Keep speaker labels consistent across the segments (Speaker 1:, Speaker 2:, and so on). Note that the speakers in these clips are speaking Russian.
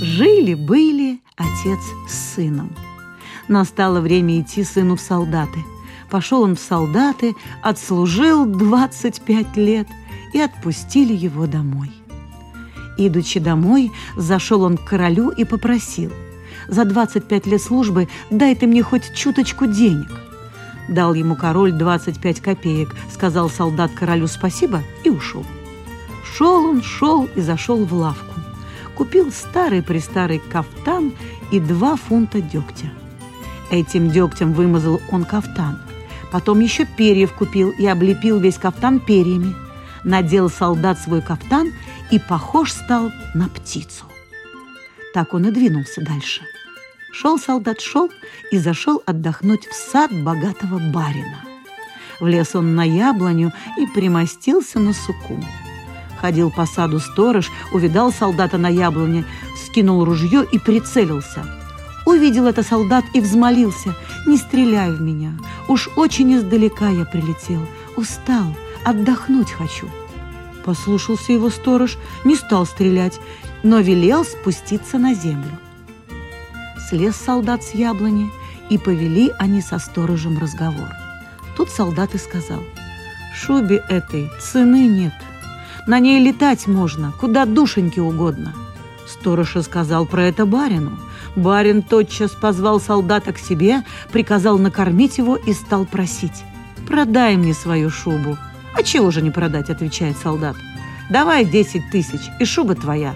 Speaker 1: Жили-были отец с сыном Настало время идти сыну в солдаты – Пошел он в солдаты, отслужил 25 лет и отпустили его домой. Идучи домой, зашел он к королю и попросил, «За 25 лет службы дай ты мне хоть чуточку денег». Дал ему король 25 копеек, сказал солдат королю спасибо и ушел. Шел он, шел и зашел в лавку. Купил старый-престарый кафтан и два фунта дегтя. Этим дегтем вымазал он кафтан. Потом еще перьев купил и облепил весь кафтан перьями. Надел солдат свой кафтан и похож стал на птицу. Так он и двинулся дальше. Шел солдат, шел и зашел отдохнуть в сад богатого барина. Влез он на яблоню и примостился на суку. Ходил по саду сторож, увидал солдата на яблоне, скинул ружье и прицелился – Увидел это солдат и взмолился. «Не стреляй в меня. Уж очень издалека я прилетел. Устал, отдохнуть хочу». Послушался его сторож, не стал стрелять, но велел спуститься на землю. Слез солдат с яблони, и повели они со сторожем разговор. Тут солдат и сказал, «Шубе этой цены нет. На ней летать можно, куда душеньки угодно». Сторож сказал про это барину – Барин тотчас позвал солдата к себе, приказал накормить его и стал просить. «Продай мне свою шубу». «А чего же не продать?» – отвечает солдат. «Давай десять тысяч, и шуба твоя».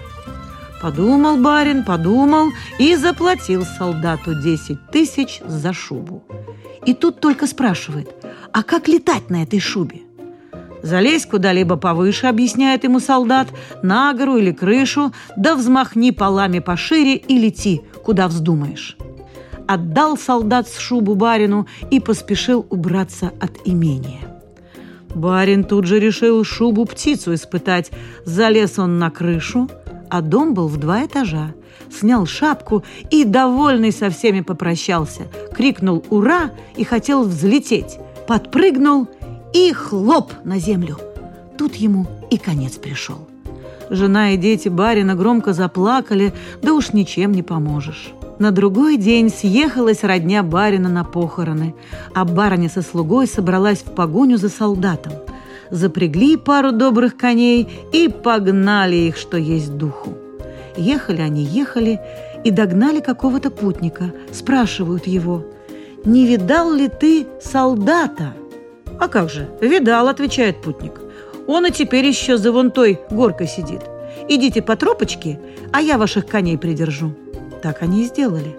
Speaker 1: Подумал барин, подумал и заплатил солдату десять тысяч за шубу. И тут только спрашивает, а как летать на этой шубе? Залезь куда-либо повыше, объясняет ему солдат, на гору или крышу, да взмахни полами пошире и лети, куда вздумаешь. Отдал солдат с шубу барину и поспешил убраться от имения. Барин тут же решил шубу птицу испытать. Залез он на крышу, а дом был в два этажа. Снял шапку и, довольный со всеми, попрощался. Крикнул «Ура!» и хотел взлететь. Подпрыгнул и хлоп на землю. Тут ему и конец пришел. Жена и дети барина громко заплакали, да уж ничем не поможешь. На другой день съехалась родня барина на похороны, а барыня со слугой собралась в погоню за солдатом. Запрягли пару добрых коней и погнали их, что есть духу. Ехали они, ехали, и догнали какого-то путника. Спрашивают его, «Не видал ли ты солдата?» «А как же, видал», — отвечает путник. «Он и теперь еще за вон той горкой сидит. Идите по тропочке, а я ваших коней придержу». Так они и сделали.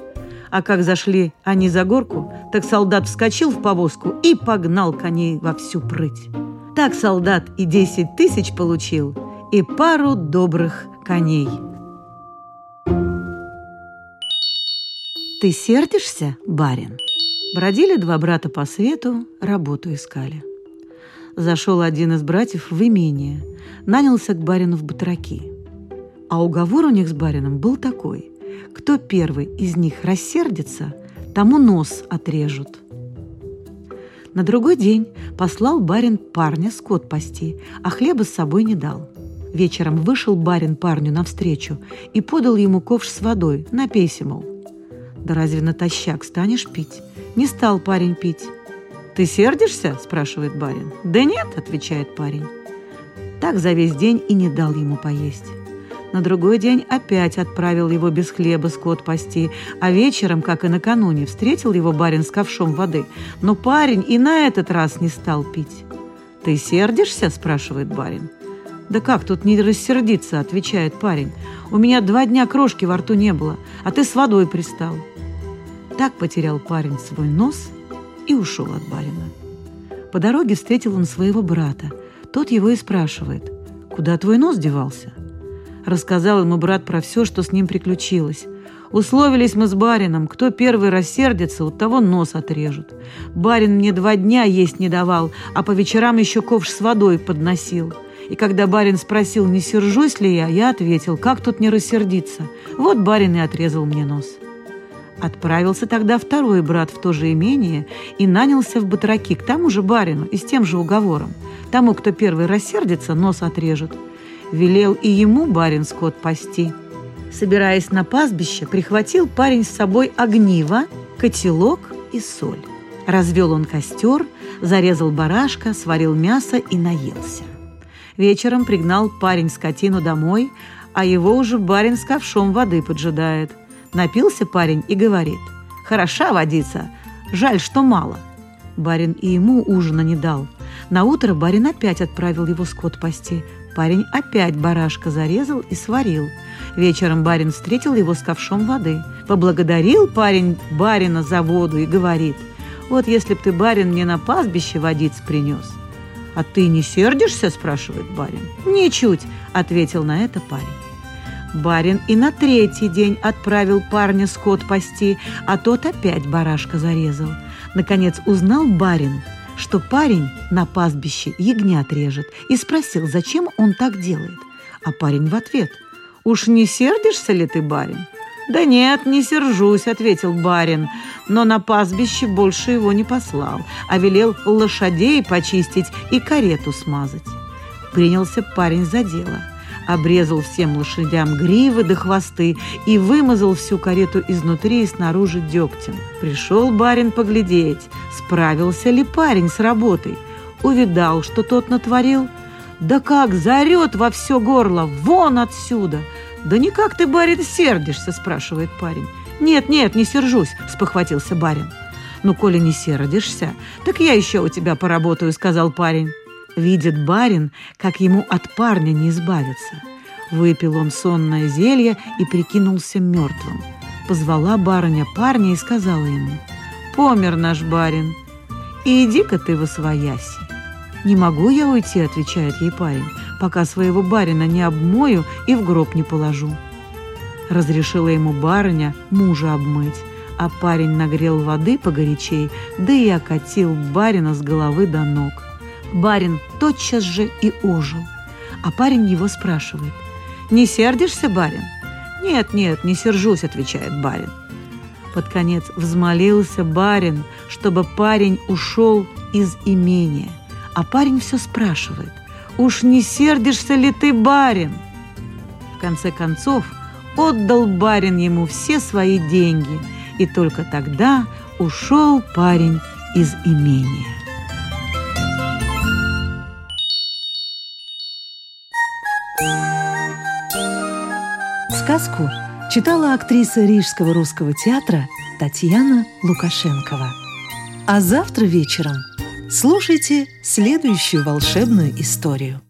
Speaker 1: А как зашли они за горку, так солдат вскочил в повозку и погнал коней во всю прыть. Так солдат и десять тысяч получил, и пару добрых коней. «Ты сердишься, барин?» Бродили два брата по свету, работу искали. Зашел один из братьев в имение, нанялся к барину в батраки. А уговор у них с барином был такой. Кто первый из них рассердится, тому нос отрежут. На другой день послал барин парня скот пасти, а хлеба с собой не дал. Вечером вышел барин парню навстречу и подал ему ковш с водой, напейся, мол. Да разве натощак станешь пить? Не стал парень пить. «Ты сердишься?» – спрашивает барин. «Да нет», – отвечает парень. Так за весь день и не дал ему поесть. На другой день опять отправил его без хлеба скот пасти, а вечером, как и накануне, встретил его барин с ковшом воды. Но парень и на этот раз не стал пить. «Ты сердишься?» – спрашивает барин. «Да как тут не рассердиться?» – отвечает парень. «У меня два дня крошки во рту не было, а ты с водой пристал». Так потерял парень свой нос и ушел от барина. По дороге встретил он своего брата. Тот его и спрашивает, «Куда твой нос девался?» Рассказал ему брат про все, что с ним приключилось. Условились мы с барином, кто первый рассердится, у того нос отрежут. Барин мне два дня есть не давал, а по вечерам еще ковш с водой подносил. И когда барин спросил, не сержусь ли я, я ответил, как тут не рассердиться. Вот барин и отрезал мне нос. Отправился тогда второй брат в то же имение и нанялся в батраки к тому же барину и с тем же уговором. Тому, кто первый рассердится, нос отрежет. Велел и ему барин скот пасти. Собираясь на пастбище, прихватил парень с собой огниво, котелок и соль. Развел он костер, зарезал барашка, сварил мясо и наелся. Вечером пригнал парень скотину домой, а его уже барин с ковшом воды поджидает. Напился парень и говорит, «Хороша водица, жаль, что мало». Барин и ему ужина не дал. На утро барин опять отправил его скот пасти. Парень опять барашка зарезал и сварил. Вечером барин встретил его с ковшом воды. Поблагодарил парень барина за воду и говорит, «Вот если б ты, барин, мне на пастбище водиц принес». «А ты не сердишься?» – спрашивает барин. «Ничуть», – ответил на это парень. Барин и на третий день отправил парня скот пасти, а тот опять барашка зарезал. Наконец узнал барин, что парень на пастбище ягнят режет, и спросил, зачем он так делает. А парень в ответ, «Уж не сердишься ли ты, барин?» «Да нет, не сержусь», — ответил барин, но на пастбище больше его не послал, а велел лошадей почистить и карету смазать. Принялся парень за дело — обрезал всем лошадям гривы до хвосты и вымазал всю карету изнутри и снаружи дегтем. Пришел барин поглядеть, справился ли парень с работой. Увидал, что тот натворил. Да как заорет во все горло, вон отсюда! Да никак ты, барин, сердишься, спрашивает парень. Нет, нет, не сержусь, спохватился барин. Ну, коли не сердишься, так я еще у тебя поработаю, сказал парень. Видит барин, как ему от парня не избавиться. Выпил он сонное зелье и прикинулся мертвым. Позвала барыня парня и сказала ему, «Помер наш барин, и иди-ка ты во свояси». «Не могу я уйти», — отвечает ей парень, «пока своего барина не обмою и в гроб не положу». Разрешила ему барыня мужа обмыть, а парень нагрел воды погорячей, да и окатил барина с головы до ног. Барин тотчас же и ожил. А парень его спрашивает. «Не сердишься, барин?» «Нет, нет, не сержусь», — отвечает барин. Под конец взмолился барин, чтобы парень ушел из имения. А парень все спрашивает. «Уж не сердишься ли ты, барин?» В конце концов, отдал барин ему все свои деньги, и только тогда ушел парень из имения.
Speaker 2: Сказку читала актриса Рижского русского театра Татьяна Лукашенкова. А завтра вечером слушайте следующую волшебную историю.